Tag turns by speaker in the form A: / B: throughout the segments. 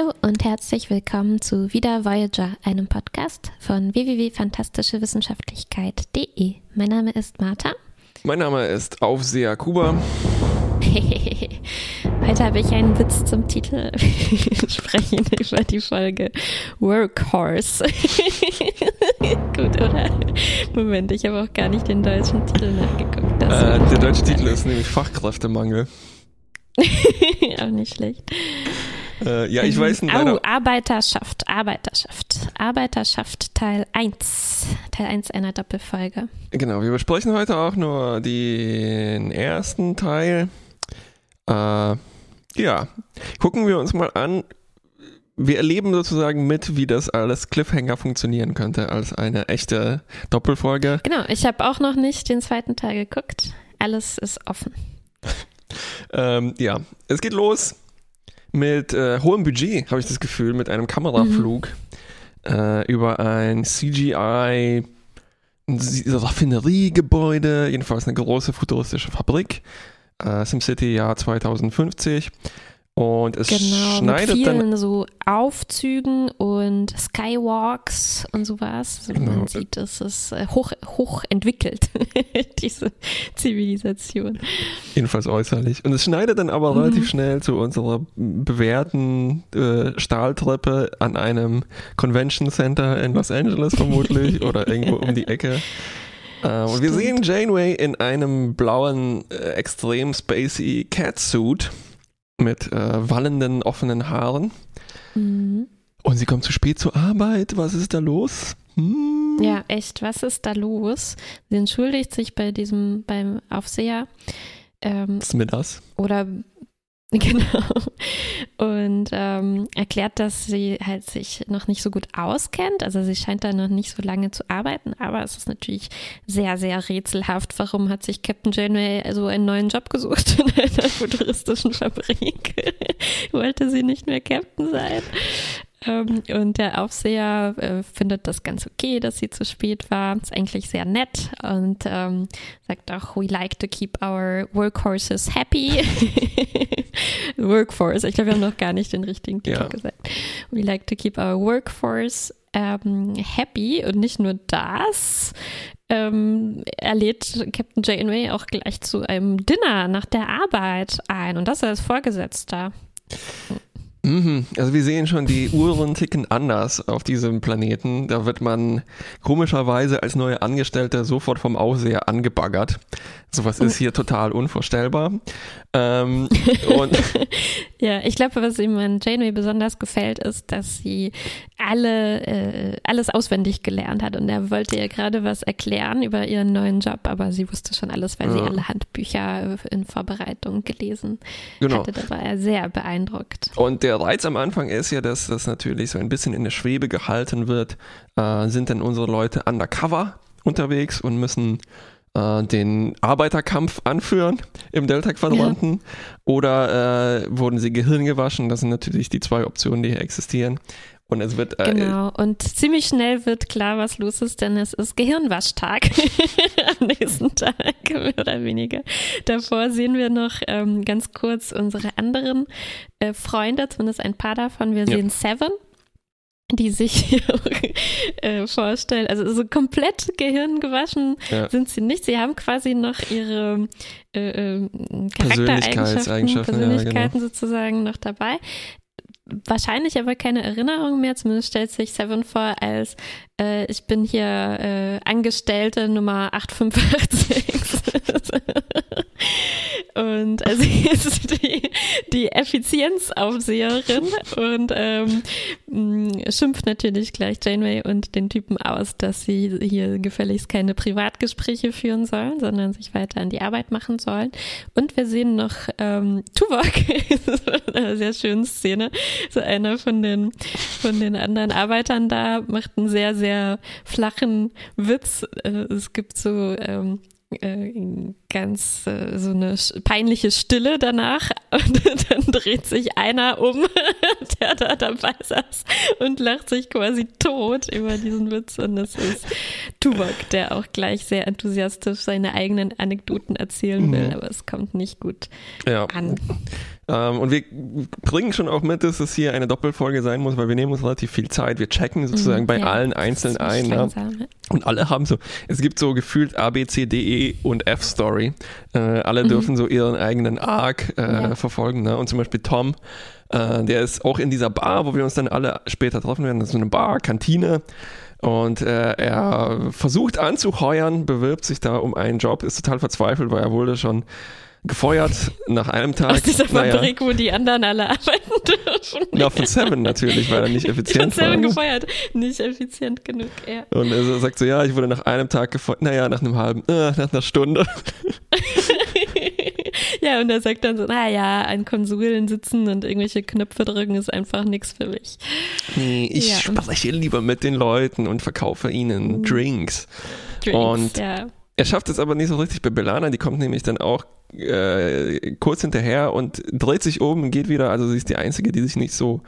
A: Hallo und herzlich willkommen zu Wieder Voyager, einem Podcast von www.fantastischewissenschaftlichkeit.de. Mein Name ist Martha.
B: Mein Name ist Aufseher Kuba.
A: Heute habe ich einen Witz zum Titel. Wir sprechen über die Folge Workhorse. Gut, oder? Moment, ich habe auch gar nicht den deutschen Titel nachgeguckt.
B: Äh, der deutsche Titel ist nämlich Fachkräftemangel.
A: auch nicht schlecht.
B: Äh, ja, ich weiß nicht.
A: Oh, Arbeiterschaft, Arbeiterschaft. Arbeiterschaft Teil 1. Teil 1 einer Doppelfolge.
B: Genau, wir besprechen heute auch nur den ersten Teil. Äh, ja, gucken wir uns mal an. Wir erleben sozusagen mit, wie das alles Cliffhanger funktionieren könnte als eine echte Doppelfolge.
A: Genau, ich habe auch noch nicht den zweiten Teil geguckt. Alles ist offen.
B: ähm, ja, es geht los mit äh, hohem Budget, habe ich das Gefühl, mit einem Kameraflug mhm. äh, über ein CGI Raffineriegebäude, jedenfalls eine große futuristische Fabrik. Äh, SimCity Jahr 2050. Und es
A: genau,
B: schneidet
A: mit vielen
B: dann
A: so Aufzügen und Skywalks und sowas. Also
B: Genau.
A: Man sieht, es ist äh, hoch, hoch entwickelt, diese Zivilisation.
B: jedenfalls äußerlich. Und es schneidet dann aber
A: Mhm.
B: relativ schnell zu unserer bewährten äh, Stahltreppe an einem Convention Center in Los Angeles vermutlich oder irgendwo um die Ecke. Äh, und wir sehen Janeway in einem blauen, äh, extrem spacey Catsuit mit äh, wallenden, offenen Haaren.
A: Mhm.
B: Und sie kommt zu spät zur Arbeit. Was ist da los? Hm.
A: Ja, echt, was ist da los? Sie entschuldigt sich bei diesem, beim Aufseher. Ähm,
B: Ist mir das?
A: oder genau und ähm, erklärt, dass sie halt sich noch nicht so gut auskennt. Also sie scheint da noch nicht so lange zu arbeiten, aber es ist natürlich sehr, sehr rätselhaft. Warum hat sich Captain Janeway so einen neuen Job gesucht in einer futuristischen Fabrik? Wollte sie nicht mehr Captain sein? Ähm, und der Aufseher äh, findet das ganz okay, dass sie zu spät war. Ist eigentlich sehr nett und ähm, sagt auch, we like to keep our workhorses happy. Workforce, ich glaube, wir haben noch gar nicht den richtigen Titel
B: Ja.
A: gesagt. We like to keep our workforce ähm, happy und nicht nur das. Ähm, er lädt Captain Janeway auch gleich zu einem Dinner nach der Arbeit ein und das als Vorgesetzter.
B: Mhm. Also wir sehen schon, die Uhren ticken anders auf diesem Planeten. Da wird man komischerweise als neue Angestellte sofort vom Aufseher angebaggert. Sowas ist hier total unvorstellbar. Ähm,
A: Ja, ich glaube, was ihm an Janeway besonders gefällt, ist, dass sie alle, äh, alles auswendig gelernt hat. Und er wollte ihr gerade was erklären über ihren neuen Job, aber sie wusste schon alles, weil sie
B: Ja.
A: alle Handbücher in Vorbereitung gelesen
B: genau.
A: hatte. Da war er sehr beeindruckt.
B: Und der Reiz am Anfang ist ja, dass das natürlich so ein bisschen in der Schwebe gehalten wird. Äh, sind denn unsere Leute undercover unterwegs und müssen äh, den Arbeiterkampf anführen im Delta-Quadranten? Oder äh, wurden sie Gehirn gewaschen? Das sind natürlich die zwei Optionen, die hier existieren. Und es wird äh,
A: Genau. Und ziemlich schnell wird klar, was los ist, denn es ist Gehirnwaschtag am nächsten Tag, mehr oder weniger. Davor sehen wir noch ähm, ganz kurz unsere anderen äh, Freunde, zumindest ein paar davon. Wir
B: Ja.
A: sehen Seven. Die sich hier äh, vorstellen, also so komplett gehirngewaschen
B: Ja.
A: sind sie nicht. Sie haben quasi noch ihre äh, äh, Charaktereigenschaften,
B: Persönlichkeitseigenschaften, ja, genau.
A: Persönlichkeiten sozusagen noch dabei wahrscheinlich aber keine Erinnerung mehr. Zumindest stellt sich Seven vor als äh, ich bin hier äh, Angestellte Nummer 885. und also ist die, die Effizienzaufseherin und ähm, schimpft natürlich gleich Janeway und den Typen aus, dass sie hier gefälligst keine Privatgespräche führen sollen, sondern sich weiter an die Arbeit machen sollen. Und wir sehen noch ähm, Tuvok, das ist eine sehr schöne Szene, so einer von den, von den anderen Arbeitern da macht einen sehr, sehr flachen Witz. Äh, Es gibt so ähm, äh, ganz äh, so eine peinliche Stille danach und dann dreht sich einer um, der da dabei saß und lacht sich quasi tot über diesen Witz und es ist Tuvok, der auch gleich sehr enthusiastisch seine eigenen Anekdoten erzählen will,
B: Mhm.
A: aber es kommt nicht gut
B: ja.
A: an.
B: Ähm, und wir bringen schon auch mit, dass es hier eine Doppelfolge sein muss, weil wir nehmen uns relativ viel Zeit. Wir checken sozusagen mhm, bei ja, allen einzeln ein. Ne? Und alle haben so, es gibt so gefühlt A, B, C, D, E und F-Story. Äh, alle mhm. dürfen so ihren eigenen Arc äh, ja. verfolgen. Ne? Und zum Beispiel Tom, äh, der ist auch in dieser Bar, wo wir uns dann alle später treffen werden. Das ist so eine Bar, Kantine. Und äh, er versucht anzuheuern, bewirbt sich da um einen Job, ist total verzweifelt, weil er wurde schon gefeuert nach einem Tag.
A: Aus dieser Fabrik, naja, wo die anderen alle arbeiten dürfen.
B: Ja, von Seven natürlich, weil er nicht effizient
A: von Seven war. gefeuert, nicht effizient genug, ja.
B: Und er sagt so, ja, ich wurde nach einem Tag gefeuert, naja, nach einem halben, äh, nach einer Stunde.
A: ja, und er sagt dann so, naja, an Konsolen sitzen und irgendwelche Knöpfe drücken ist einfach nichts für mich.
B: Nee, ich ja. spreche lieber mit den Leuten und verkaufe ihnen mhm. Drinks. Drinks, und ja. Er schafft es aber nicht so richtig bei Belana, die kommt nämlich dann auch äh, kurz hinterher und dreht sich um und geht wieder. Also sie ist die Einzige, die sich nicht so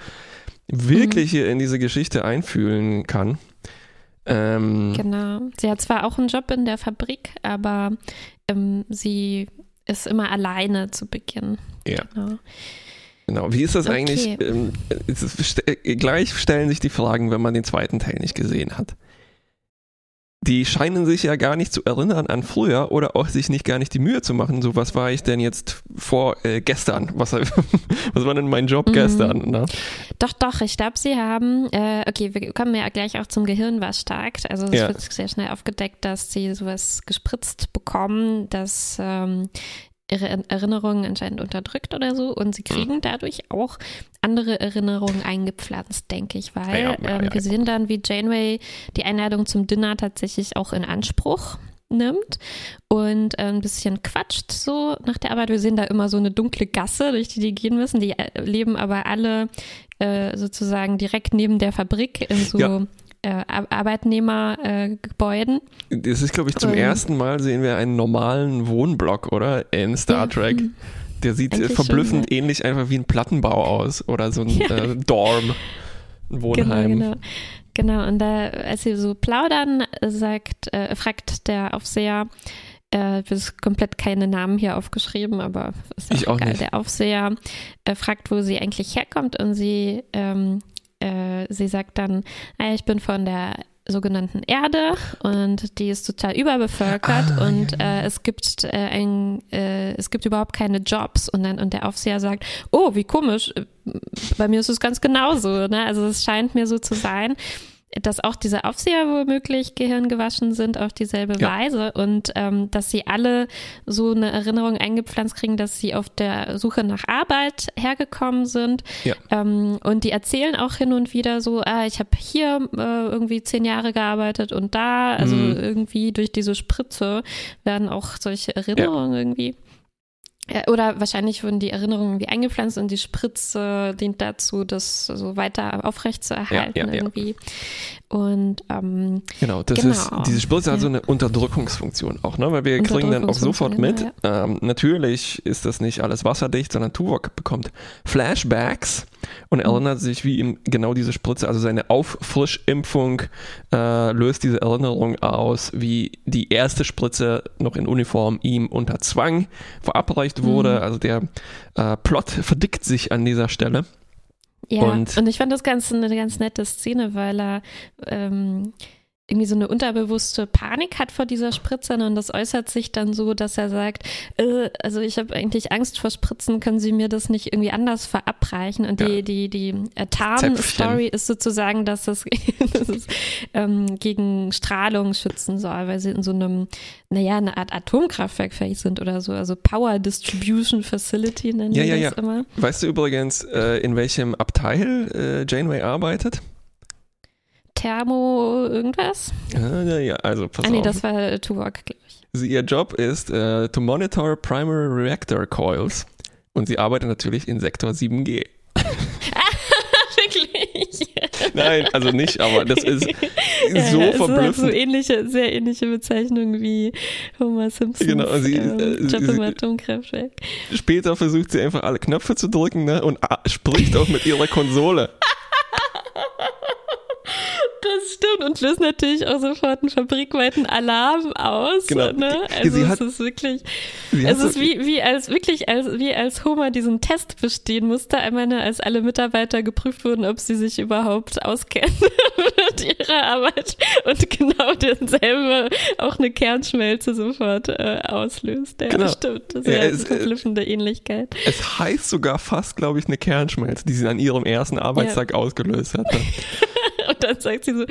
B: wirklich mhm. hier in diese Geschichte einfühlen kann.
A: Ähm, genau. Sie hat zwar auch einen Job in der Fabrik, aber ähm, sie ist immer alleine zu Beginn.
B: Ja. Genau. Genau. Wie ist das okay. eigentlich? Ähm, gleich stellen sich die Fragen, wenn man den zweiten Teil nicht gesehen hat die scheinen sich ja gar nicht zu erinnern an früher oder auch sich nicht gar nicht die Mühe zu machen. So, was war ich denn jetzt vor äh, gestern? Was, was war denn mein Job mhm. gestern? Ne?
A: Doch, doch, ich glaube, sie haben, äh, okay, wir kommen ja gleich auch zum Gehirn, was stark. Also es ja. wird sehr schnell aufgedeckt, dass sie sowas gespritzt bekommen, dass ähm, ihre Erinnerungen anscheinend unterdrückt oder so und sie kriegen dadurch auch andere Erinnerungen eingepflanzt, denke ich, weil ja, ja, ähm, wir sehen dann, wie Janeway die Einladung zum Dinner tatsächlich auch in Anspruch nimmt und äh, ein bisschen quatscht so nach der Arbeit. Wir sehen da immer so eine dunkle Gasse, durch die die gehen müssen. Die äh, leben aber alle äh, sozusagen direkt neben der Fabrik in so ja äh, Arbeitnehmergebäuden.
B: Äh, das ist, glaube ich, zum Und, ersten Mal sehen wir einen normalen Wohnblock, oder? In Star Trek. Ja, Der sieht äh, verblüffend schon, ja. ähnlich einfach wie ein Plattenbau aus oder so ein ja. äh, Dorm, ein Wohnheim.
A: Genau, genau. Genau, und da, als sie so plaudern, sagt, äh, fragt der Aufseher, äh, ist komplett keine Namen hier aufgeschrieben, aber ist auch, ich auch egal. Nicht. Der Aufseher äh, fragt, wo sie eigentlich herkommt und sie ähm, äh, sie sagt dann, ah, ich bin von der sogenannten Erde und die ist total überbevölkert ah, und ja, ja. Äh, es gibt äh, ein, äh, es gibt überhaupt keine Jobs und dann und der Aufseher sagt, oh wie komisch, bei mir ist es ganz genauso, ne? Also es scheint mir so zu sein, dass auch diese Aufseher womöglich gehirngewaschen sind auf dieselbe ja. Weise und ähm, dass sie alle so eine Erinnerung eingepflanzt kriegen, dass sie auf der Suche nach Arbeit hergekommen sind. Ja. Ähm, und die erzählen auch hin und wieder so, ah, ich habe hier äh, irgendwie zehn Jahre gearbeitet und da, also mhm. irgendwie durch diese Spritze werden auch solche Erinnerungen ja. irgendwie oder wahrscheinlich wurden die Erinnerungen wie eingepflanzt und die Spritze dient dazu, das so weiter aufrecht zu erhalten ja, ja, irgendwie. Und ähm,
B: genau, das genau. ist diese Spritze hat so eine Unterdrückungsfunktion auch, ne? Weil wir kriegen dann auch sofort mit. Ähm, natürlich ist das nicht alles wasserdicht, sondern Tuvok bekommt Flashbacks und erinnert sich, wie ihm genau diese Spritze, also seine Auffrischimpfung äh, löst diese Erinnerung aus, wie die erste Spritze noch in Uniform ihm unter Zwang verabreicht wurde. Mhm. Also der äh, Plot verdickt sich an dieser Stelle.
A: Ja, und, und ich fand das ganz eine ganz nette Szene, weil er ähm, irgendwie so eine unterbewusste Panik hat vor dieser Spritze und das äußert sich dann so, dass er sagt, äh, also ich habe eigentlich Angst vor Spritzen, können Sie mir das nicht irgendwie anders verabreichen? Und ja. die, die, die äh, Tarn-Story ist sozusagen, dass es, dass es ähm, gegen Strahlung schützen soll, weil sie in so einem, naja, eine Art Atomkraftwerk vielleicht sind oder so, also Power Distribution Facility nennen ja, ja, das ja. immer.
B: Weißt du übrigens, äh, in welchem Abteil äh, Janeway arbeitet?
A: Thermo irgendwas?
B: Ah, ja, ja, also pass
A: ah, nee, auf. das war Tuvok, glaube ich.
B: Sie, ihr Job ist uh, to monitor primary reactor coils und sie arbeitet natürlich in Sektor 7G.
A: Wirklich?
B: Nein, also nicht, aber das ist so ja, verblüffend. Halt so
A: ähnliche, sehr ähnliche Bezeichnungen wie Homer Simpson. Genau, sie, ähm, äh, Job im Atomkraftwerk.
B: Später versucht sie einfach alle Knöpfe zu drücken ne, und spricht auch mit ihrer Konsole.
A: stimmt und löst natürlich auch sofort einen fabrikweiten Alarm aus. Genau. Ne? Also es hat, ist wirklich, es ist wie, wie als wirklich als wie als Homer diesen Test bestehen musste, einmal ne, als alle Mitarbeiter geprüft wurden, ob sie sich überhaupt auskennen mit ihrer Arbeit und genau denselbe auch eine Kernschmelze sofort äh, auslöst. Ja, genau. stimmt. Das ist ja, eine verblüffende Ähnlichkeit.
B: Es heißt sogar fast, glaube ich, eine Kernschmelze, die sie an ihrem ersten Arbeitstag ja. ausgelöst hat.
A: und dann sagt sie so,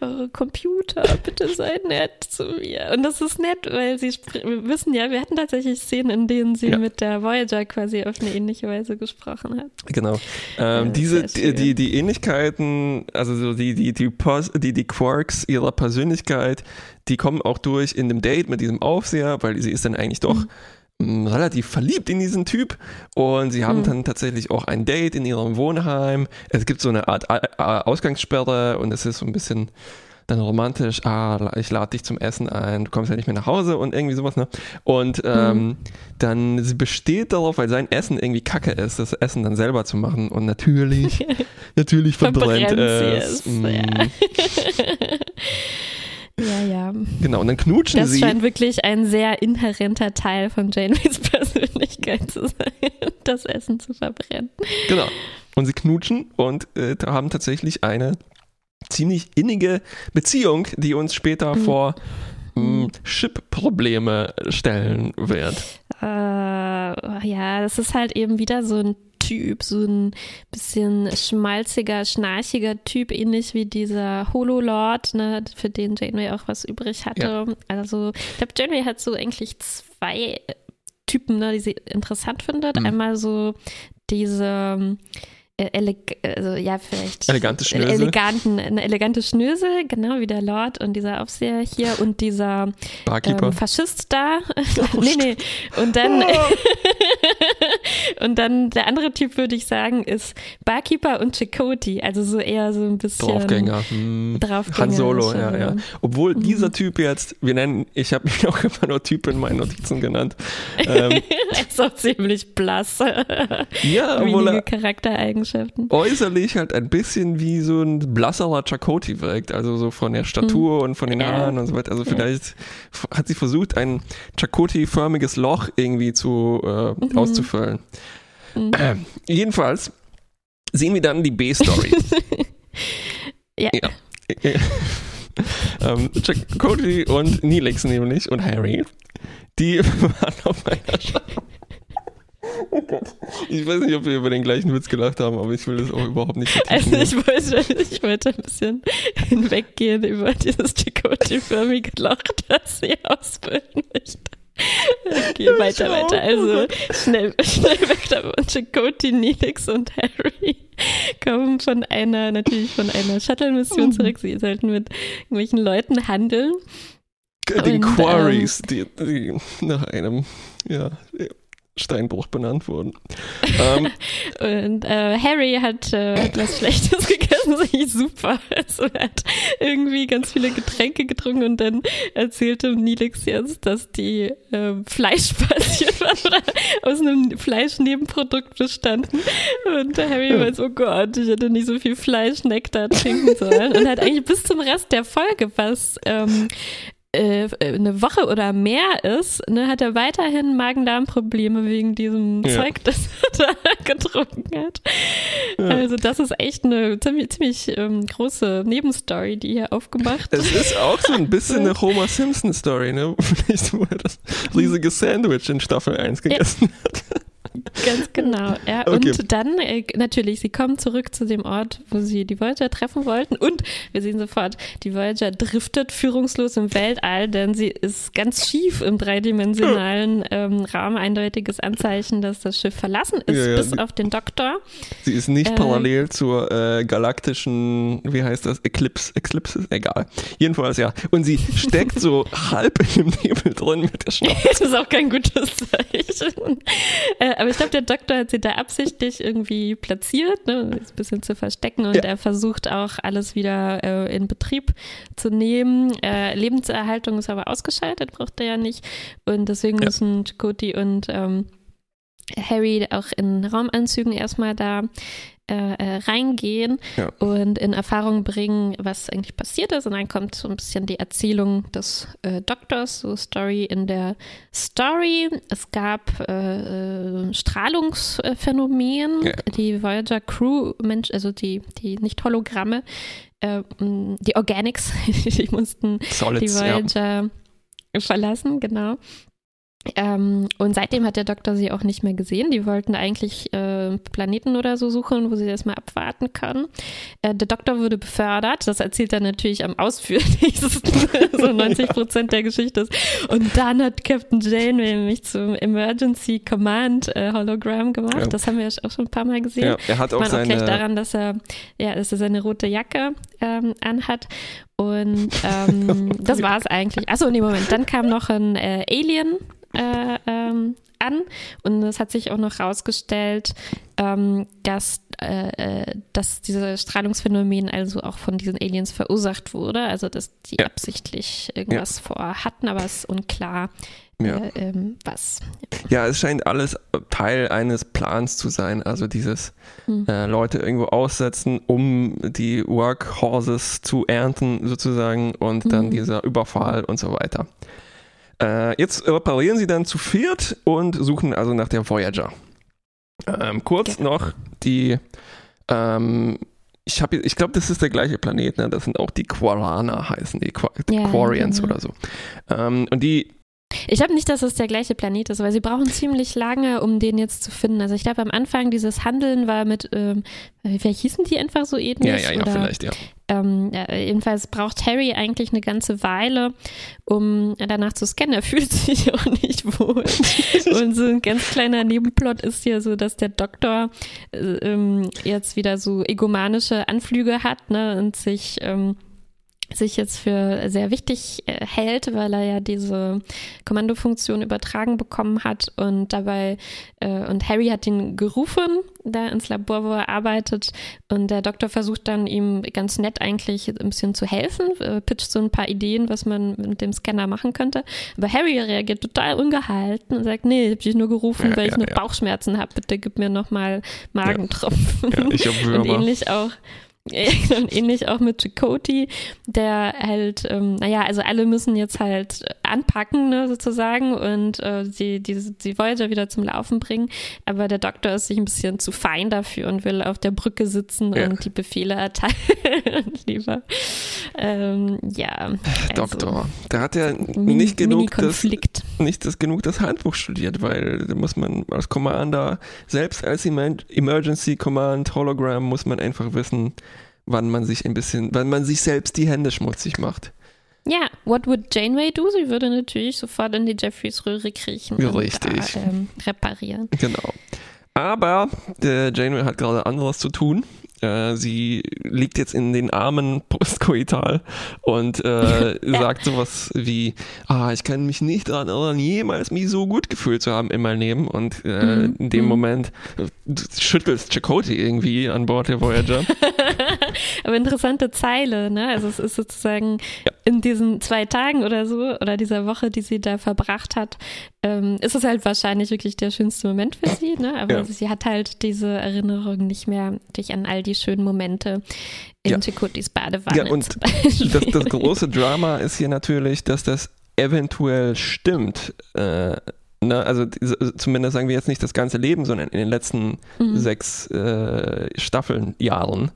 A: oh, Computer, bitte sei nett zu mir. Und das ist nett, weil sie wissen ja, wir hatten tatsächlich Szenen, in denen sie ja. mit der Voyager quasi auf eine ähnliche Weise gesprochen hat.
B: Genau. Ähm, ja, diese, die, die, die Ähnlichkeiten, also so die, die, die, die, die Quarks ihrer Persönlichkeit, die kommen auch durch in dem Date mit diesem Aufseher, weil sie ist dann eigentlich doch mhm relativ verliebt in diesen Typ und sie haben hm. dann tatsächlich auch ein Date in ihrem Wohnheim. Es gibt so eine Art Ausgangssperre und es ist so ein bisschen dann romantisch, ah, ich lade dich zum Essen ein, du kommst ja nicht mehr nach Hause und irgendwie sowas, ne? Und ähm, mhm. dann sie besteht darauf, weil sein Essen irgendwie kacke ist, das Essen dann selber zu machen und natürlich, natürlich verbrennt, es. Mm. Ja.
A: Ja, ja.
B: Genau, und dann knutschen
A: das
B: sie.
A: Das scheint wirklich ein sehr inhärenter Teil von Janeways Persönlichkeit zu sein, das Essen zu verbrennen.
B: Genau. Und sie knutschen und äh, haben tatsächlich eine ziemlich innige Beziehung, die uns später mhm. vor hm, Chip-Probleme stellen wird.
A: Äh, ja, das ist halt eben wieder so ein Typ, so ein bisschen schmalziger, schnarchiger Typ, ähnlich wie dieser Hololord, ne, für den Janeway auch was übrig hatte. Ja. Also, ich glaube, Janeway hat so eigentlich zwei Typen, ne, die sie interessant findet. Mhm. Einmal so diese eleg also ja, vielleicht
B: elegante Schnösel.
A: Eleganten, eine elegante Schnösel, genau wie der Lord und dieser Aufseher hier und dieser ähm, Faschist da. Oh, nee, nee. Und dann oh. und dann der andere Typ würde ich sagen ist Barkeeper und Chakoti, also so eher so ein bisschen
B: Draufgänger. Hm.
A: Draufgänger
B: Han Solo, ja, ja. Obwohl mhm. dieser Typ jetzt, wir nennen, ich habe mich auch immer nur Typ in meinen Notizen genannt.
A: Ähm, er ist auch ziemlich blass.
B: ja,
A: Wenige Charaktereigenschaften.
B: Mannschaften. Äußerlich halt ein bisschen wie so ein blasserer Chakoti wirkt, also so von der Statur mhm. und von den Haaren ja. und so weiter. Also vielleicht ja. hat sie versucht, ein Chakoti-förmiges Loch irgendwie zu äh, mhm. auszufüllen. Mhm. Äh, jedenfalls sehen wir dann die B-Story.
A: ja. ja.
B: ähm, Chakoti und Neelix nämlich und Harry, die waren auf einer Schau Oh Gott. Ich weiß nicht, ob wir über den gleichen Witz gelacht haben, aber ich will das auch überhaupt nicht.
A: Also ich wollte, ich wollte ein bisschen hinweggehen über dieses Chakoti-förmige Loch, das sie ausbilden möchte. Okay, weiter, weiter. Also schnell, schnell weg da. Und Chakoti, Nilix und Harry kommen von einer, natürlich von einer Shuttle-Mission mhm. zurück. Sie sollten mit irgendwelchen Leuten handeln.
B: Den und, Quarries, ähm, die, die nach einem, ja, Steinbruch benannt wurden.
A: ähm, und äh, Harry hat äh, etwas Schlechtes gegessen, das ist super. Also er hat irgendwie ganz viele Getränke getrunken und dann erzählte Nilix jetzt, dass die äh, fleischbasiert waren oder aus einem Fleischnebenprodukt bestanden. Und Harry ja. weiß, oh Gott, ich hätte nicht so viel Fleischnektar trinken sollen. Und hat eigentlich bis zum Rest der Folge was ähm, äh, eine Woche oder mehr ist, ne, hat er weiterhin Magen-Darm-Probleme wegen diesem ja. Zeug, das er getrunken hat. Ja. Also das ist echt eine ziemlich, ziemlich ähm, große Nebenstory, die hier aufgemacht
B: Es ist auch so ein bisschen eine Homer Simpson-Story, ne? Wo er das riesige Sandwich in Staffel 1 gegessen ja. hat.
A: Ganz genau, ja. Okay. Und dann äh, natürlich, sie kommen zurück zu dem Ort, wo sie die Voyager treffen wollten. Und wir sehen sofort, die Voyager driftet führungslos im Weltall, denn sie ist ganz schief im dreidimensionalen ähm, Raum. Eindeutiges Anzeichen, dass das Schiff verlassen ist, ja, ja, bis auf den Doktor.
B: Sie ist nicht äh, parallel zur äh, galaktischen, wie heißt das, Eclipse, Eclipse, egal. Jedenfalls, ja. Und sie steckt so halb im Nebel drin mit der Schnauze.
A: das ist auch kein gutes Zeichen. Äh, aber ich glaube, der Doktor hat sie da absichtlich irgendwie platziert, ne, ein bisschen zu verstecken und ja. er versucht auch alles wieder äh, in Betrieb zu nehmen. Äh, Lebenserhaltung ist aber ausgeschaltet, braucht er ja nicht. Und deswegen ja. müssen Cody und ähm, Harry auch in Raumanzügen erstmal da äh, äh, reingehen
B: Ja.
A: und in Erfahrung bringen, was eigentlich passiert ist. Und dann kommt so ein bisschen die Erzählung des äh, Doktors, so Story in der Story. Es gab äh, äh, Strahlungsphänomen.
B: Ja.
A: Die Voyager Crew, Mensch, also die, die nicht Hologramme, äh, mh, die Organics, die mussten die
B: Solids, ja.
A: Voyager verlassen, genau. Ähm, und seitdem hat der Doktor sie auch nicht mehr gesehen. Die wollten eigentlich äh, Planeten oder so suchen, wo sie das mal abwarten können. Äh, der Doktor wurde befördert. Das erzählt er natürlich am ausführlichsten, so 90 Prozent der Geschichte ist. Und dann hat Captain Janeway mich zum Emergency Command äh, Hologramm gemacht.
B: Ja.
A: Das haben wir ja auch schon ein paar Mal gesehen.
B: Ja, er hat auch
A: Man auch gleich
B: seine,
A: daran, dass er, ja, dass er seine rote Jacke ähm, anhat. Und ähm, das war es eigentlich. Achso, nee, Moment. Dann kam noch ein äh, Alien äh, ähm, an und es hat sich auch noch herausgestellt, ähm, dass, äh, äh, dass dieses Strahlungsphänomen also auch von diesen Aliens verursacht wurde. Also dass die
B: Ja.
A: absichtlich irgendwas vorhatten, aber es ist unklar,
B: ja.
A: äh, ähm, was.
B: Ja, es scheint alles Teil eines Plans zu sein. Also dieses
A: Hm.
B: äh, Leute irgendwo aussetzen, um die Workhorses zu ernten sozusagen und dann
A: Mhm.
B: dieser Überfall und so weiter. Äh, jetzt reparieren sie dann zu viert und suchen also nach der Voyager. Ähm, kurz
A: Genau.
B: noch die ähm, ich habe, ich glaube, das ist der gleiche Planet, ne? Das sind auch die Quarana heißen die, Quarians
A: genau.
B: oder so. Ähm, und die
A: Ich glaube nicht, dass es der gleiche Planet ist, weil sie brauchen ziemlich lange, um den jetzt zu finden. Also ich glaube, am Anfang dieses Handeln war mit, ähm, vielleicht hießen die einfach so ähnlich?
B: ja, ja, ja,
A: oder,
B: vielleicht, ja.
A: Ähm, jedenfalls braucht Harry eigentlich eine ganze Weile, um danach zu scannen. Er fühlt sich auch nicht wohl. Und so ein ganz kleiner Nebenplot ist hier so, dass der Doktor äh, ähm, jetzt wieder so egomanische Anflüge hat ne, und sich ähm, sich jetzt für sehr wichtig äh, hält, weil er ja diese Kommandofunktion übertragen bekommen hat und dabei äh, und Harry hat ihn gerufen da ins Labor, wo er arbeitet. Und der Doktor versucht dann ihm ganz nett eigentlich ein bisschen zu helfen, äh, pitcht so ein paar Ideen, was man mit dem Scanner machen könnte, aber Harry reagiert total ungehalten und sagt, nee, ich hab dich nur gerufen,
B: Ja,
A: weil ich
B: ja,
A: nur
B: ja.
A: Bauchschmerzen habe, bitte gib mir nochmal Magentropfen.
B: ja ich
A: Und ähnlich auch, ähnlich auch mit Chakoti, der halt, ähm, naja, also alle müssen jetzt halt anpacken, ne, sozusagen, und äh, die, die, die Voyager wieder zum Laufen bringen. Aber der Doktor ist sich ein bisschen zu fein dafür und will auf der Brücke sitzen
B: Ja.
A: und die Befehle erteilen. lieber, ähm, ja. Also,
B: Doktor, da hat er nicht genug das, nicht das genug das Handbuch studiert, weil da muss man als Commander, selbst als Emer- Emergency Command Hologram, muss man einfach wissen, wann man sich ein bisschen, wann man sich selbst die Hände schmutzig macht.
A: Ja, what would Janeway do? Sie würde natürlich sofort in die Jeffreys Röhre kriechen
B: Ja,
A: und
B: richtig.
A: Da, ähm, reparieren.
B: Genau. Aber der Janeway hat gerade anderes zu tun. Äh, sie liegt jetzt in den Armen postkoital und äh, sagt sowas wie, ah, ich kann mich nicht daran erinnern, jemals mich so gut gefühlt zu haben in meinem Leben. Und äh,
A: Mhm.
B: in dem
A: Mhm.
B: Moment äh, schüttelst Chakotay irgendwie an Bord der Voyager.
A: Aber interessante Zeile, ne? Also es ist sozusagen
B: Ja.
A: in diesen zwei Tagen oder so oder dieser Woche, die sie da verbracht hat, ähm, ist es halt wahrscheinlich wirklich der schönste Moment für sie, ne? Aber
B: Ja.
A: sie hat halt diese Erinnerung nicht mehr durch an all die schönen Momente in
B: Ja.
A: Chakotis Badewanne.
B: Ja, und das, das große Drama ist hier natürlich, dass das eventuell stimmt. Äh, ne? Also zumindest sagen wir jetzt nicht das ganze Leben, sondern in den letzten
A: Mhm.
B: sechs äh, Staffeln, Jahren.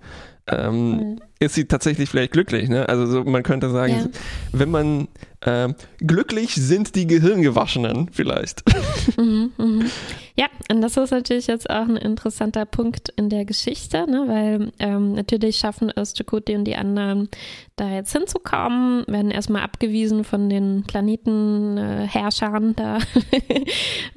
B: Ähm,
A: Mhm.
B: Ist sie tatsächlich vielleicht glücklich. Ne? Also so, man könnte sagen,
A: Ja.
B: wenn man ähm, glücklich sind die Gehirngewaschenen vielleicht.
A: Mhm, mhm. Ja, und das ist natürlich jetzt auch ein interessanter Punkt in der Geschichte, ne? weil ähm, natürlich schaffen es Chakotay und die anderen da jetzt hinzukommen, werden erstmal abgewiesen von den Planetenherrschern äh, da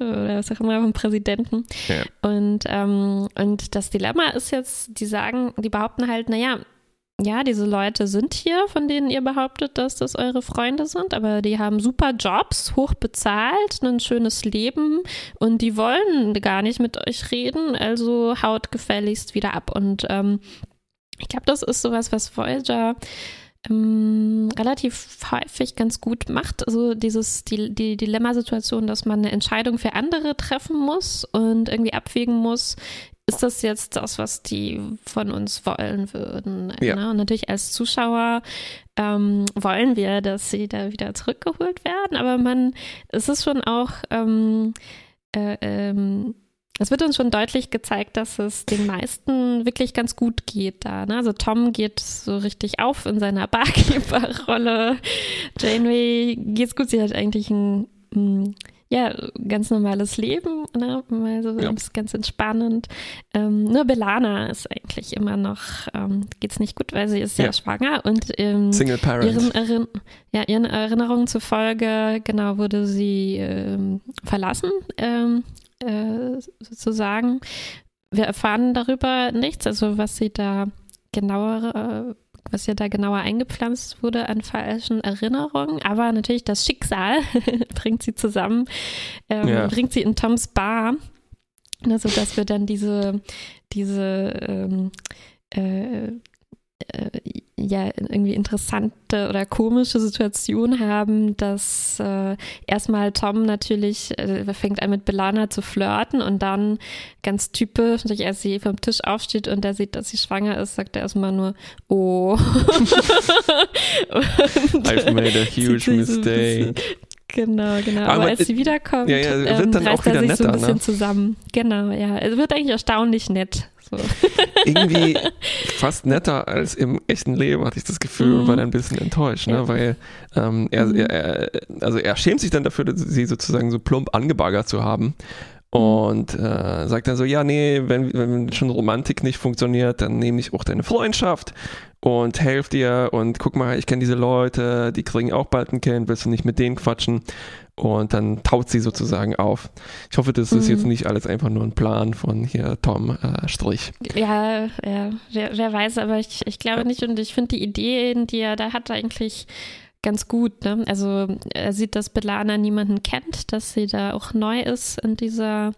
A: oder was auch immer, vom Präsidenten.
B: Ja.
A: Und, ähm, und das Dilemma ist jetzt, die sagen, die behaupten halt, naja, ja, diese Leute sind hier, von denen ihr behauptet, dass das eure Freunde sind, aber die haben super Jobs, hoch bezahlt, ein schönes Leben und die wollen gar nicht mit euch reden, also haut gefälligst wieder ab. Und ähm, ich glaube, das ist sowas, was Voyager ähm, relativ häufig ganz gut macht. Also dieses, die, die Dilemmasituation, dass man eine Entscheidung für andere treffen muss und irgendwie abwägen muss, ist das jetzt das, was die von uns wollen würden?
B: Ja.
A: Ne? Und natürlich als Zuschauer ähm, wollen wir, dass sie da wieder zurückgeholt werden, aber man, es ist schon auch, ähm, äh, ähm, es wird uns schon deutlich gezeigt, dass es den meisten wirklich ganz gut geht da. Ne? Also Tom geht so richtig auf in seiner Barkeeper-Rolle. Janeway geht's gut, sie hat eigentlich ein, ein ja, ganz normales Leben, ne? also
B: Ja.
A: ist ganz entspannend. Ähm, nur Belana ist eigentlich immer noch, ähm, geht's nicht gut, weil sie ist ja,
B: Ja.
A: schwanger und ähm,
B: Single Parent.
A: ihren, Erinn ja, ihren Erinnerungen zufolge, genau, wurde sie ähm, verlassen, ähm, äh, sozusagen. Wir erfahren darüber nichts, also was sie da genauer, äh, was ihr da genauer eingepflanzt wurde an falschen Erinnerungen. Aber natürlich das Schicksal bringt sie zusammen, ähm,
B: Ja.
A: bringt sie in Toms Bar, ne, sodass wir dann diese, diese ähm, äh, äh, ja irgendwie interessante oder komische Situation haben, dass äh, erstmal Tom natürlich äh, fängt an mit Belana zu flirten und dann ganz typisch, natürlich als sie vom Tisch aufsteht und er sieht, dass sie schwanger ist, sagt er erstmal nur Oh.
B: I've made a huge mistake.
A: Genau, genau. Aber,
B: Aber
A: als sie wiederkommt,
B: ja, ja, er wird
A: ähm,
B: dann auch
A: reißt er sich so ein
B: netter,
A: bisschen
B: ne?
A: zusammen. Genau, ja. Es wird eigentlich erstaunlich nett. So.
B: Irgendwie fast netter als im echten Leben, hatte ich das Gefühl, und
A: Mhm.
B: war dann ein bisschen enttäuscht, ne?
A: Ja.
B: weil ähm, er,
A: Mhm.
B: er, also er schämt sich dann dafür, sie sozusagen so plump angebaggert zu haben. Und äh, sagt dann so, ja, nee, wenn, wenn schon Romantik nicht funktioniert, dann nehme ich auch deine Freundschaft und helf dir und guck mal, ich kenne diese Leute, die kriegen auch bald ein Kind, willst du nicht mit denen quatschen? Und dann taut sie sozusagen auf. Ich hoffe, das ist
A: Mhm.
B: jetzt nicht alles einfach nur ein Plan von hier Tom äh, Strich.
A: Ja, ja, wer, wer weiß, aber ich, ich glaube nicht und ich finde die Ideen, die er da hat, eigentlich ganz gut. Ne? Also er sieht, dass Belana niemanden kennt, dass sie da auch neu ist in dieser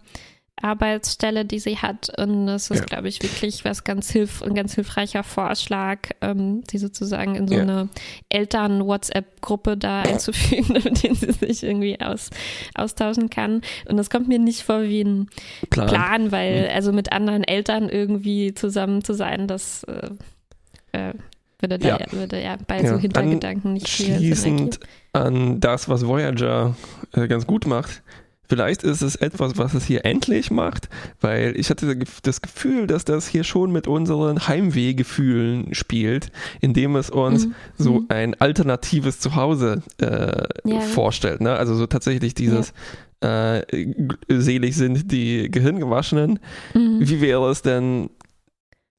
A: Arbeitsstelle, die sie hat. Und das ist,
B: Ja.
A: glaube ich, wirklich was ganz hilf ein ganz hilfreicher Vorschlag, ähm, sie sozusagen in so
B: Ja.
A: eine Eltern-WhatsApp-Gruppe da einzufügen, mit denen sie sich irgendwie aus, austauschen kann. Und das kommt mir nicht vor wie ein
B: Plan.
A: Plan, weil also mit anderen Eltern irgendwie zusammen zu sein, das äh, äh, würde, da,
B: Ja.
A: würde ja bei
B: Ja,
A: so Hintergedanken nicht viel Sinn ergeben.
B: an das, was Voyager äh, ganz gut macht. Vielleicht ist es etwas, was es hier endlich macht, weil ich hatte das Gefühl, dass das hier schon mit unseren Heimwehgefühlen spielt, indem es uns
A: Mhm.
B: so
A: Mhm.
B: ein alternatives Zuhause äh,
A: Ja.
B: vorstellt. Ne? Also so tatsächlich dieses äh, g- selig sind die Gehirngewaschenen.
A: Mhm.
B: Wie wäre es denn?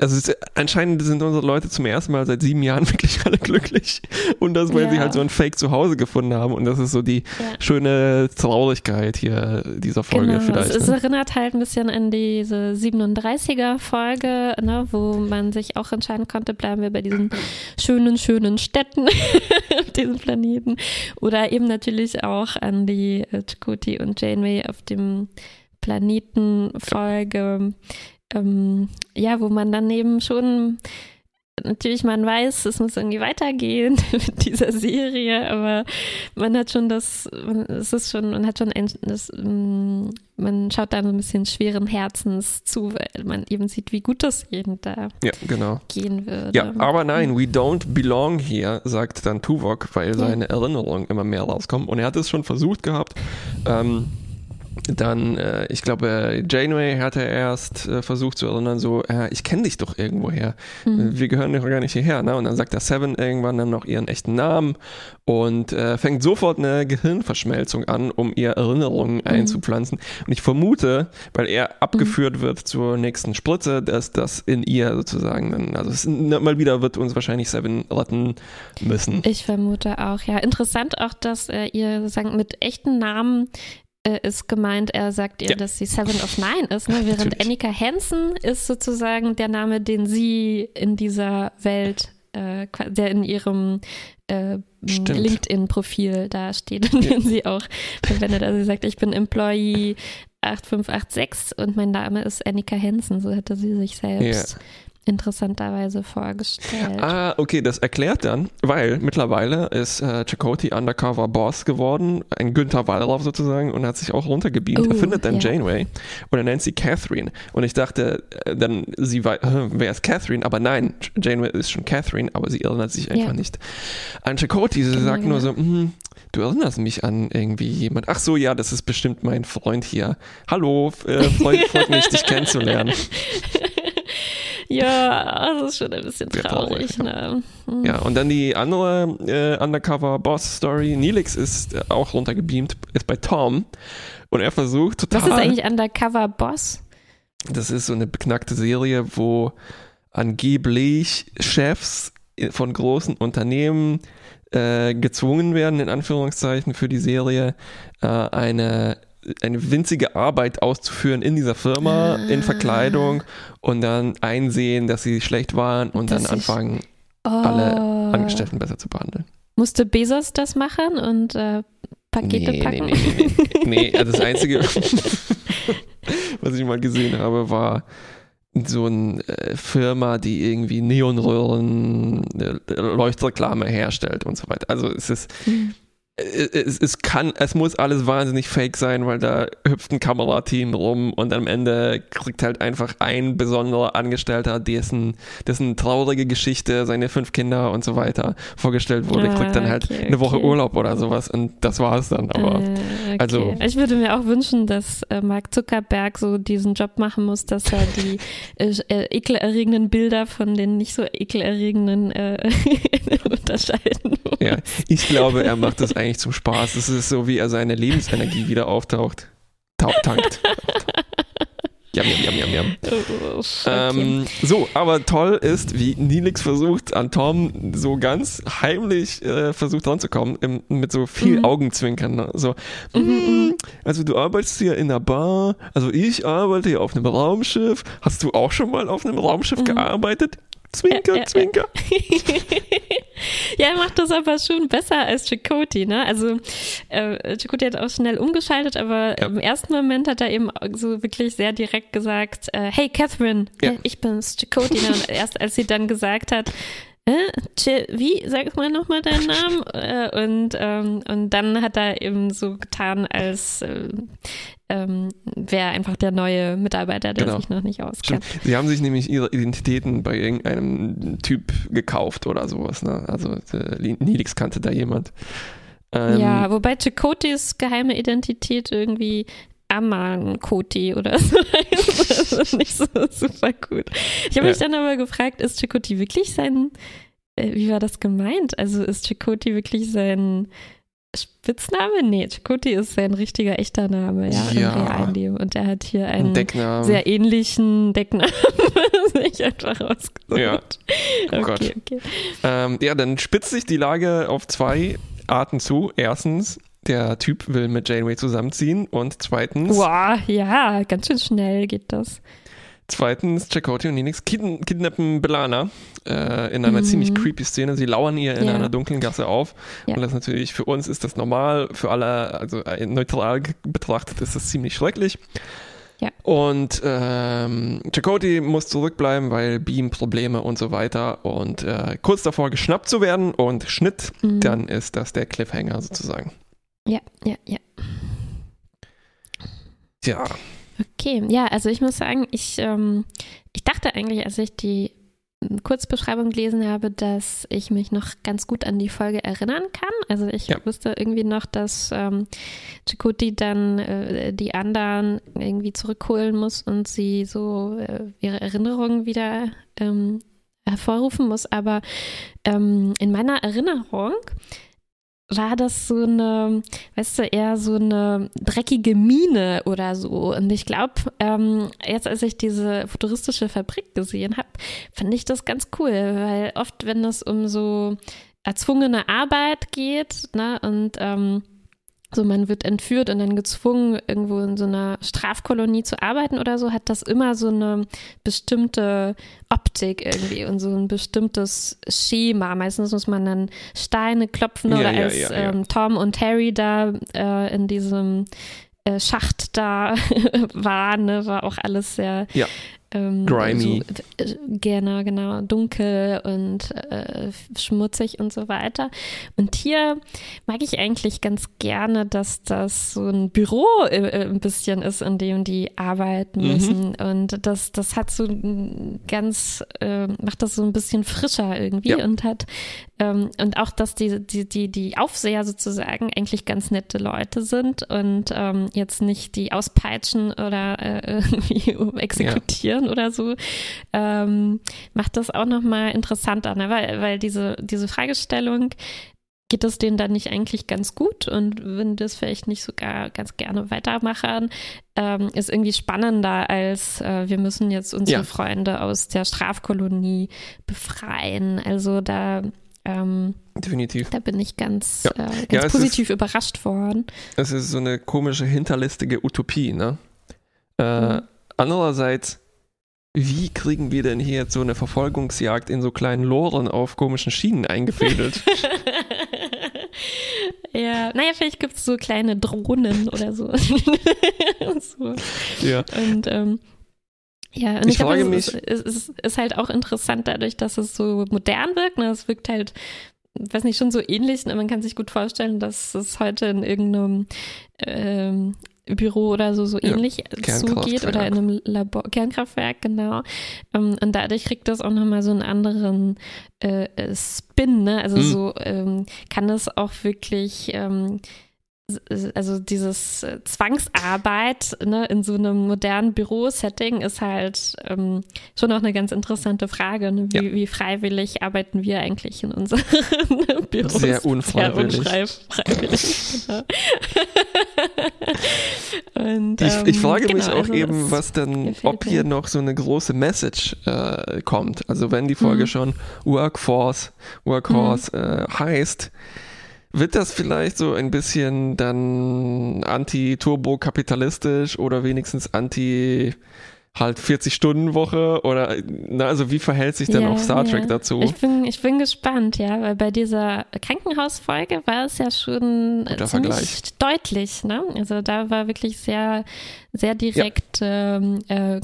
B: Also es, anscheinend sind unsere Leute zum ersten Mal seit sieben Jahren wirklich alle glücklich. Und das, weil sie
A: Ja.
B: halt so ein Fake Zuhause gefunden haben. Und das ist so die
A: Ja.
B: schöne Traurigkeit hier dieser Folge
A: Genau,
B: vielleicht.
A: es, es
B: ne?
A: erinnert halt ein bisschen an diese 37er-Folge, ne, wo man sich auch entscheiden konnte, bleiben wir bei diesen schönen, schönen Städten auf diesem Planeten. Oder eben natürlich auch an die äh, Chakotay und Janeway auf dem Planeten-Folge. Ähm, ja, wo man dann eben schon natürlich man weiß, es muss irgendwie weitergehen mit dieser Serie, aber man hat schon das, man, es ist schon, man hat schon ein, das, mm, man schaut da so ein bisschen schweren Herzens zu, weil man eben sieht, wie gut das ihnen da
B: Ja, genau.
A: gehen würde.
B: Ja, aber nein, we don't belong here, sagt dann Tuvok, weil
A: Ja.
B: seine Erinnerungen immer mehr rauskommen. Und er hat es schon versucht gehabt. Ähm, dann, äh, ich glaube, Janeway hatte erst äh, versucht zu erinnern, so, äh, ich kenne dich doch irgendwoher.
A: Mhm.
B: Wir gehören doch gar nicht hierher. Ne? Und dann sagt der Seven irgendwann dann noch ihren echten Namen und äh, fängt sofort eine Gehirnverschmelzung an, um ihr Erinnerungen einzupflanzen. Und ich vermute, weil er abgeführt wird zur nächsten Spritze, dass das in ihr sozusagen dann, also es, mal wieder wird uns wahrscheinlich Seven retten müssen.
A: Ich vermute auch, ja. Interessant auch, dass er ihr sozusagen mit echten Namen äh, ist gemeint, er sagt ihr,
B: Ja.
A: dass sie Seven of Nine ist, ne? während
B: Natürlich.
A: Annika Hansen ist sozusagen der Name, den sie in dieser Welt, äh, der in ihrem äh. LinkedIn-Profil da steht, und den sie auch verwendet. Also sie sagt, ich bin Employee 8586 und mein Name ist Annika Hansen, so hätte sie sich selbst interessanterweise vorgestellt.
B: Ah, okay, das erklärt dann, weil mittlerweile ist äh, Chakoti Undercover Boss geworden, ein Günther Wallraff sozusagen und hat sich auch runtergebeamt. Er findet dann
A: ja.
B: Janeway und er nennt sie Catherine. Und ich dachte, äh, dann sie war, äh, wer ist Catherine? Aber nein, Janeway ist schon Catherine, aber sie erinnert sich einfach
A: Ja.
B: nicht an Chakoti. Sie
A: Genau,
B: sagt nur
A: genau.
B: so, "Hm, du erinnerst mich an irgendwie jemand. Ach so, ja, das ist bestimmt mein Freund hier. Hallo, äh, freut, freut mich, dich kennenzulernen.
A: Ja, das ist schon ein bisschen
B: traurig,
A: traurig. Ne? Hm.
B: Ja, und dann die andere äh, Undercover-Boss-Story. Neelix ist äh, auch runtergebeamt, ist bei Tom. Und er versucht total.
A: Was ist eigentlich Undercover Boss?
B: Das ist so eine beknackte Serie, wo angeblich Chefs von großen Unternehmen äh, gezwungen werden, in Anführungszeichen für die Serie, äh, eine, eine winzige Arbeit auszuführen in dieser Firma, in
A: Ah.
B: Verkleidung und dann einsehen, dass sie schlecht waren und
A: Dass
B: dann anfangen,
A: Oh.
B: alle Angestellten besser zu behandeln.
A: Musste Bezos das machen und äh, Pakete packen?
B: Nee, nee, nee, nee. nee also das Einzige, was ich mal gesehen habe, war so eine äh, Firma, die irgendwie Neonröhren, äh, Leuchtreklame herstellt und so weiter. Also es ist,
A: Hm.
B: Äh, es, es kann, es muss alles wahnsinnig fake sein, weil da hüpft ein Kamerateam rum und am Ende kriegt halt einfach ein besonderer Angestellter, dessen, dessen traurige Geschichte, seine fünf Kinder und so weiter vorgestellt wurde,
A: Ah,
B: kriegt dann halt
A: okay,
B: eine Woche
A: okay.
B: Urlaub oder sowas und das war es dann. Aber
A: Äh, okay.
B: also-
A: ich würde mir auch wünschen, dass äh, Mark Zuckerberg so diesen Job machen muss, dass er die äh, äh, ekelerregenden Bilder von den nicht so ekelerregenden äh, unterscheiden muss.
B: ja, ich glaube, er macht das eigentlich zum Spaß. Es ist so, wie er seine Lebensenergie wieder auftaucht. Tau tankt. Jam, jam, jam, jam, jam.
A: Oh, okay.
B: Ähm, so, aber toll ist, wie Nilix versucht, an Tom so ganz heimlich äh, versucht ranzukommen, im, mit so viel
A: Mhm.
B: Augenzwinkern. Ne? So,
A: Mhm,
B: "Mm, also du arbeitest hier in einer Bar, also ich arbeite hier auf einem Raumschiff. Hast du auch schon mal auf einem Raumschiff
A: Mhm.
B: gearbeitet? Zwinker,
A: Ja, ja, ja.
B: zwinker.
A: ja, er macht das aber schon besser als Chakoti, ne? Also äh, Chakoti hat auch schnell umgeschaltet, aber
B: Ja.
A: im ersten Moment hat er eben so wirklich sehr direkt gesagt, äh, hey Catherine,
B: Ja.
A: äh, ich bin's, Chakoti. Ne? Und erst als sie dann gesagt hat, äh, wie, sag mal nochmal deinen Namen? Äh, und, ähm, und dann hat er eben so getan, als äh, ähm, wäre einfach der neue Mitarbeiter, der
B: Genau.
A: sich noch nicht auskennt.
B: Stimmt. Sie haben sich nämlich ihre Identitäten bei irgendeinem Typ gekauft oder sowas. Ne? Also äh, Nilix kannte da jemand. Ähm,
A: Ja, wobei Chakotis geheime Identität irgendwie Aman Koti oder so. Das ist nicht so super gut. Ich habe
B: Ja.
A: mich dann aber gefragt, ist Chakoti wirklich sein, äh, wie war das gemeint? Also ist Chakoti wirklich sein Spitzname? Nee, Chakoti ist sein richtiger, echter Name, ja,
B: Ja.
A: im realen Leben. Und er hat hier
B: ein
A: einen
B: Decknamen.
A: sehr ähnlichen Decknamen sich einfach ausgesucht.
B: Ja. Oh
A: okay,
B: Gott.
A: okay.
B: Ähm, ja, dann spitzt sich die Lage auf zwei Arten zu. Erstens, der Typ will mit Janeway zusammenziehen und zweitens,
A: Wow, ja, ganz schön schnell geht das.
B: Zweitens Chakotay und Nilix kidn kidnappen Belana äh, in einer
A: Mhm.
B: ziemlich creepy Szene. Sie lauern ihr in
A: Ja.
B: einer dunklen Gasse auf
A: Ja.
B: und das natürlich für uns ist das normal, für alle, also äh, neutral betrachtet ist das ziemlich schrecklich.
A: Ja.
B: Und ähm, Chakotay muss zurückbleiben, weil Beam-Probleme und so weiter und äh, kurz davor geschnappt zu werden und Schnitt,
A: Mhm.
B: dann ist das der Cliffhanger sozusagen.
A: Ja, ja, ja.
B: Tja,
A: Okay, ja, also ich muss sagen, ich, ähm, ich dachte eigentlich, als ich die ähm, Kurzbeschreibung gelesen habe, dass ich mich noch ganz gut an die Folge erinnern kann. Also ich
B: Ja.
A: wusste irgendwie noch, dass ähm, Chakoti dann äh, die anderen irgendwie zurückholen muss und sie so äh, ihre Erinnerungen wieder ähm, hervorrufen muss. Aber ähm, in meiner Erinnerung war das so eine, weißt du, eher so eine dreckige Mine oder so. Und ich glaube, ähm, jetzt als ich diese futuristische Fabrik gesehen habe, fand ich das ganz cool, weil oft, wenn es um so erzwungene Arbeit geht, ne, und ähm, so man wird entführt und dann gezwungen, irgendwo in so einer Strafkolonie zu arbeiten oder so, hat das immer so eine bestimmte Optik irgendwie und so ein bestimmtes Schema. Meistens muss man dann Steine klopfen oder
B: ja,
A: als
B: ja, ja.
A: Ähm, Tom und Harry da äh, in diesem äh, Schacht da waren, ne, war auch alles sehr
B: Ja.
A: Ähm,
B: Grimy.
A: So, äh, genau, genau, dunkel und äh, schmutzig und so weiter. Und hier mag ich eigentlich ganz gerne, dass das so ein Büro äh, ein bisschen ist, in dem die arbeiten
B: Mhm.
A: müssen. Und das, das hat so ganz, äh, macht das so ein bisschen frischer irgendwie
B: Ja.
A: und hat ähm, und auch, dass die, die, die, die Aufseher sozusagen eigentlich ganz nette Leute sind und ähm, jetzt nicht die auspeitschen oder äh, irgendwie exekutieren oder so, ähm, macht das auch nochmal interessanter, ne? weil, weil diese, diese Fragestellung, geht es denen dann nicht eigentlich ganz gut und würden das vielleicht nicht sogar ganz gerne weitermachen, ähm, ist irgendwie spannender als äh, wir müssen jetzt unsere
B: Ja.
A: Freunde aus der Strafkolonie befreien. Also da ähm,
B: Definitiv.
A: da bin ich ganz,
B: Ja.
A: äh, ganz
B: Ja,
A: positiv überrascht worden.
B: Es ist so eine komische, hinterlistige Utopie, ne? Äh,
A: Mhm.
B: Andererseits, wie kriegen wir denn hier jetzt so eine Verfolgungsjagd in so kleinen Loren auf komischen Schienen eingefädelt?
A: ja, naja, vielleicht gibt es so kleine Drohnen oder so. so.
B: ja.
A: Und ähm, ja, und
B: Ich
A: ich, glaube,
B: frage
A: es, ist, es ist, halt auch interessant dadurch, dass es so modern wirkt. Ne? Es wirkt halt, weiß nicht, schon so ähnlich. Ne? Man kann sich gut vorstellen, dass es heute in irgendeinem ähm, Büro oder so so
B: Ja,
A: ähnlich zugeht oder in einem Labor, Kernkraftwerk, genau. Ähm, und dadurch kriegt das auch nochmal so einen anderen äh, äh, Spin, ne? Also
B: Mhm.
A: so ähm, kann es auch wirklich ähm, also dieses äh, Zwangsarbeit ne, in so einem modernen Bürosetting ist halt ähm, schon auch eine ganz interessante Frage. Ne? Wie,
B: Ja.
A: wie freiwillig arbeiten wir eigentlich in unseren Büros?
B: Sehr unfreiwillig.
A: Sehr unfreiwillig, genau. Und,
B: Ich, ich
A: ähm,
B: frage mich
A: genau,
B: auch
A: also
B: eben, was dann, ob
A: mir.
B: hier noch so eine große Message äh, kommt. Also wenn die Folge
A: Mhm.
B: schon Workforce, Workhorse äh, heißt, wird das vielleicht so ein bisschen dann anti-turbo-kapitalistisch oder wenigstens anti halt 40-Stunden-Woche oder na, also wie verhält sich dann
A: Ja,
B: auch Star Trek
A: ja.
B: dazu?
A: Ich bin, ich bin gespannt, ja, weil bei dieser Krankenhausfolge war es ja schon
B: Guter
A: ziemlich
B: Vergleich.
A: deutlich, ne? Also da war wirklich sehr, sehr direkt ähm, äh,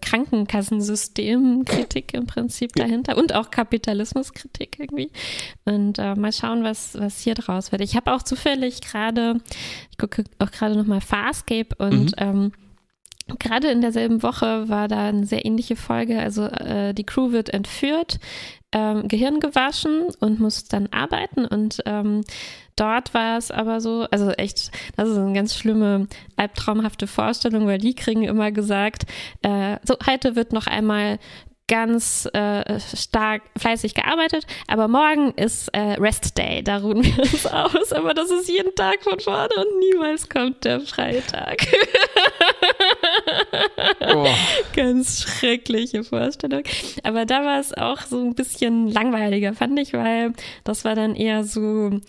A: Krankenkassensystemkritik im Prinzip
B: Ja.
A: dahinter und auch Kapitalismuskritik irgendwie. Und äh, mal schauen, was, was hier draus wird. Ich habe auch zufällig gerade, ich gucke auch gerade nochmal Farscape und
B: Mhm.
A: ähm, Gerade in derselben Woche war da eine sehr ähnliche Folge. Also äh, die Crew wird entführt, ähm, Gehirn gewaschen und muss dann arbeiten. Und ähm, dort war es aber so, also echt, das ist eine ganz schlimme, albtraumhafte Vorstellung, weil die kriegen immer gesagt, äh, so heute wird noch einmal ganz äh, stark fleißig gearbeitet, aber morgen ist äh, Rest Day, da ruhen wir uns aus, aber das ist jeden Tag von vorne und niemals kommt der Freitag.
B: Oh,
A: Ganz schreckliche Vorstellung. Aber da war es auch so ein bisschen langweiliger, fand ich, weil das war dann eher so,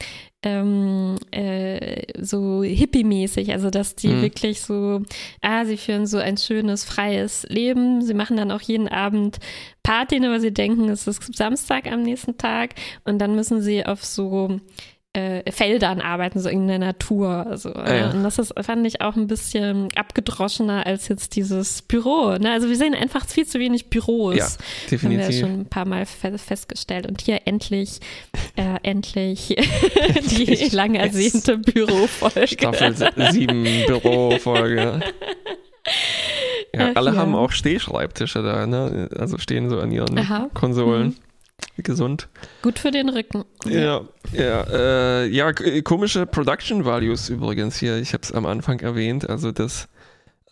A: ähm, äh, so hippie-mäßig, also dass die
B: Mhm.
A: wirklich so, ah, sie führen so ein schönes, freies Leben. Sie machen dann auch jeden Abend Party, nur weil sie denken, es ist Samstag am nächsten Tag und dann müssen sie auf so äh, Feldern arbeiten, so in der Natur. Also,
B: Ah, ja.
A: Und das ist, fand ich auch ein bisschen abgedroschener als jetzt dieses Büro. Ne? Also wir sehen einfach viel zu wenig Büros.
B: Ja,
A: Haben wir
B: definitiv.
A: schon ein paar Mal fe festgestellt. Und hier endlich, äh, endlich die lang ersehnte Bürofolge.
B: Staffel 7 Bürofolge. Ja, alle
A: ja.
B: haben auch Stehschreibtische da, ne? Also stehen so an ihren
A: Aha.
B: Konsolen.
A: Mhm.
B: Gesund.
A: Gut für den Rücken.
B: Ja, ja, äh, ja, komische Production Values übrigens hier. Ich habe es am Anfang erwähnt. Also das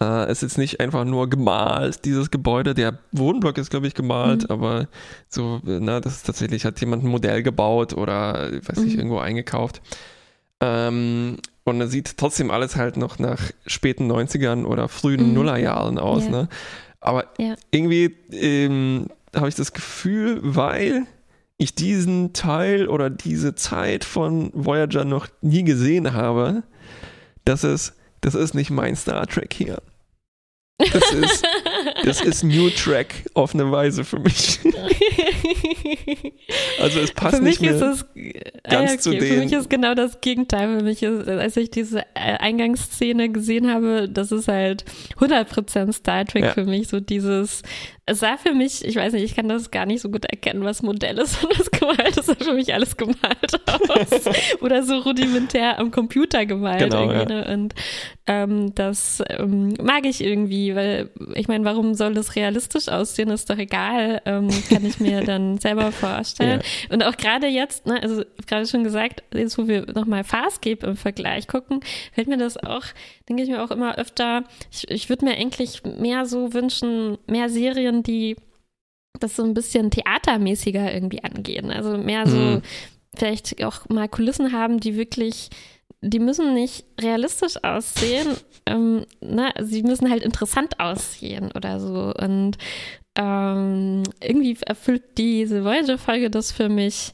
B: äh, ist nicht einfach nur gemalt, dieses Gebäude. Der Wohnblock ist, glaube ich, gemalt,
A: Mhm.
B: aber so, na, das ist tatsächlich, hat jemand ein Modell gebaut oder, weiß nicht,
A: Mhm.
B: irgendwo eingekauft. Ähm, und es sieht trotzdem alles halt noch nach späten 90ern oder frühen
A: Mhm.
B: Nullerjahren aus,
A: Ja.
B: ne? Aber
A: Ja.
B: irgendwie ähm, habe ich das Gefühl, weil ich diesen Teil oder diese Zeit von Voyager noch nie gesehen habe, dass es, das ist nicht mein Star Trek hier. Das ist, das ist New Trek auf eine Weise für mich. Also es passt
A: für mich
B: nicht
A: ist
B: mehr.
A: es
B: ganz
A: ah,
B: zu
A: okay, Für mich ist genau das Gegenteil. Für mich ist, als ich diese äh, Eingangsszene gesehen habe, das ist halt 100% Star Trek
B: Ja.
A: für mich. So dieses es sah für mich, ich weiß nicht, ich kann das gar nicht so gut erkennen, was Modell ist und was gemalt ist. Es sah für mich alles gemalt aus. Oder so rudimentär am Computer gemalt.
B: Genau, ja.
A: ne? Und ähm, das ähm, mag ich irgendwie, weil ich meine, warum soll das realistisch aussehen? Ist doch egal. Ähm, kann ich mir dann selber vorstellen.
B: Ja.
A: Und auch gerade jetzt, ne, also gerade schon gesagt, jetzt wo wir nochmal Farscape im Vergleich gucken, fällt mir das auch, denke ich mir auch immer öfter, ich, ich würde mir eigentlich mehr so wünschen, mehr Serien, die das so ein bisschen theatermäßiger irgendwie angehen. Also mehr so
B: Mhm.
A: vielleicht auch mal Kulissen haben, die wirklich, die müssen nicht realistisch aussehen, ähm, ne? sie müssen halt interessant aussehen oder so. Und ähm, irgendwie erfüllt diese Voyager-Folge das für mich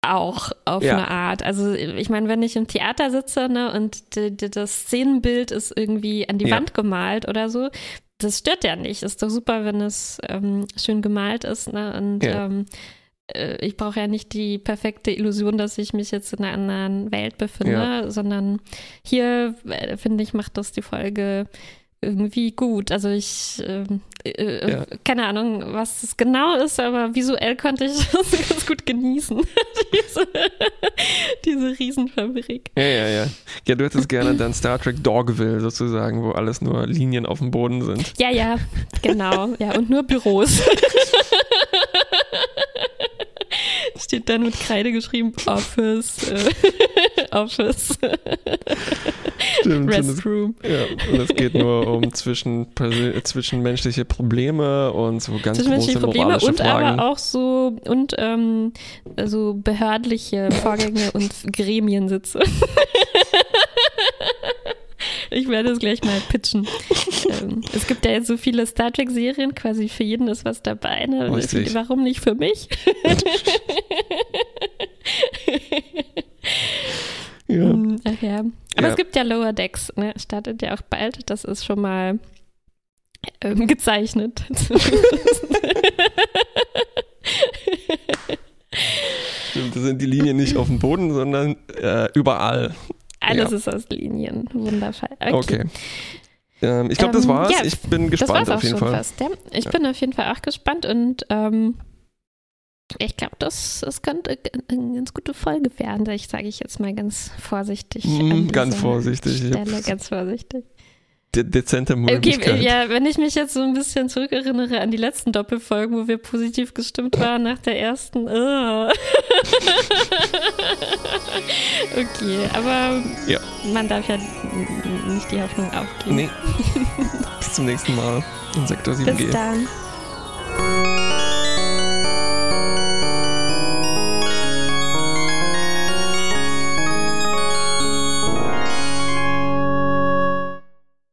A: auch auf
B: Ja.
A: eine Art. Also ich meine, wenn ich im Theater sitze ne, und das Szenenbild ist irgendwie an die
B: Ja.
A: Wand gemalt oder so, das stört ja nicht. Ist doch super, wenn es ähm, schön gemalt ist. Ne? Und
B: Ja.
A: ähm, äh, ich brauche ja nicht die perfekte Illusion, dass ich mich jetzt in einer anderen Welt befinde,
B: Ja.
A: sondern hier, äh, finde ich, macht das die Folge irgendwie gut. Also ich, ähm, äh,
B: Ja.
A: keine Ahnung, was das genau ist, aber visuell konnte ich das ganz gut genießen. diese, diese Riesenfabrik.
B: Ja, ja, ja. Ja, du hättest gerne dann Star Trek Dogville sozusagen, wo alles nur Linien auf dem Boden sind.
A: Ja, ja, genau. Ja, und nur Büros. Steht dann mit Kreide geschrieben, Office, äh, Office,
B: Stimmt. Und es,
A: Restroom.
B: ja, und es geht nur um zwischen, zwischenmenschliche Probleme und so ganz große
A: Probleme und
B: Fragen.
A: aber auch so und ähm, so behördliche Vorgänge und Gremiensitze. Ich werde es gleich mal pitchen. ähm, es gibt ja jetzt so viele Star Trek-Serien, quasi für jeden ist was dabei. Ne? Warum nicht für mich?
B: ja.
A: Hm, Ach ja. Aber
B: Ja.
A: es gibt ja Lower Decks, ne? Startet ja auch bald. Das ist schon mal ähm, gezeichnet.
B: Stimmt, da sind die Linien nicht auf dem Boden, sondern äh, überall.
A: Alles
B: Ja.
A: ist aus Linien. Wundervoll.
B: Okay. Ähm, ich glaube, das
A: Ähm,
B: war's.
A: ja,
B: ich bin
A: Das
B: gespannt
A: war's auch
B: auf jeden
A: schon
B: Fall.
A: fast. Ja. Ich bin auf jeden Fall auch gespannt und ähm, ich glaube, das, das könnte eine ganz gute Folge werden. Ich sage ich jetzt mal ganz vorsichtig.
B: Mm,
A: an
B: ganz vorsichtig, ja.
A: Stelle, ganz vorsichtig.
B: De dezente
A: Okay,
B: Möglichkeit.
A: ja, wenn ich mich jetzt so ein bisschen zurückerinnere an die letzten Doppelfolgen, wo wir positiv gestimmt waren nach der ersten. Uh. okay, aber
B: Ja.
A: man darf ja nicht die Hoffnung aufgeben.
B: Nee. Bis zum nächsten Mal in Sektor
A: Bis
B: 7G.
A: dann.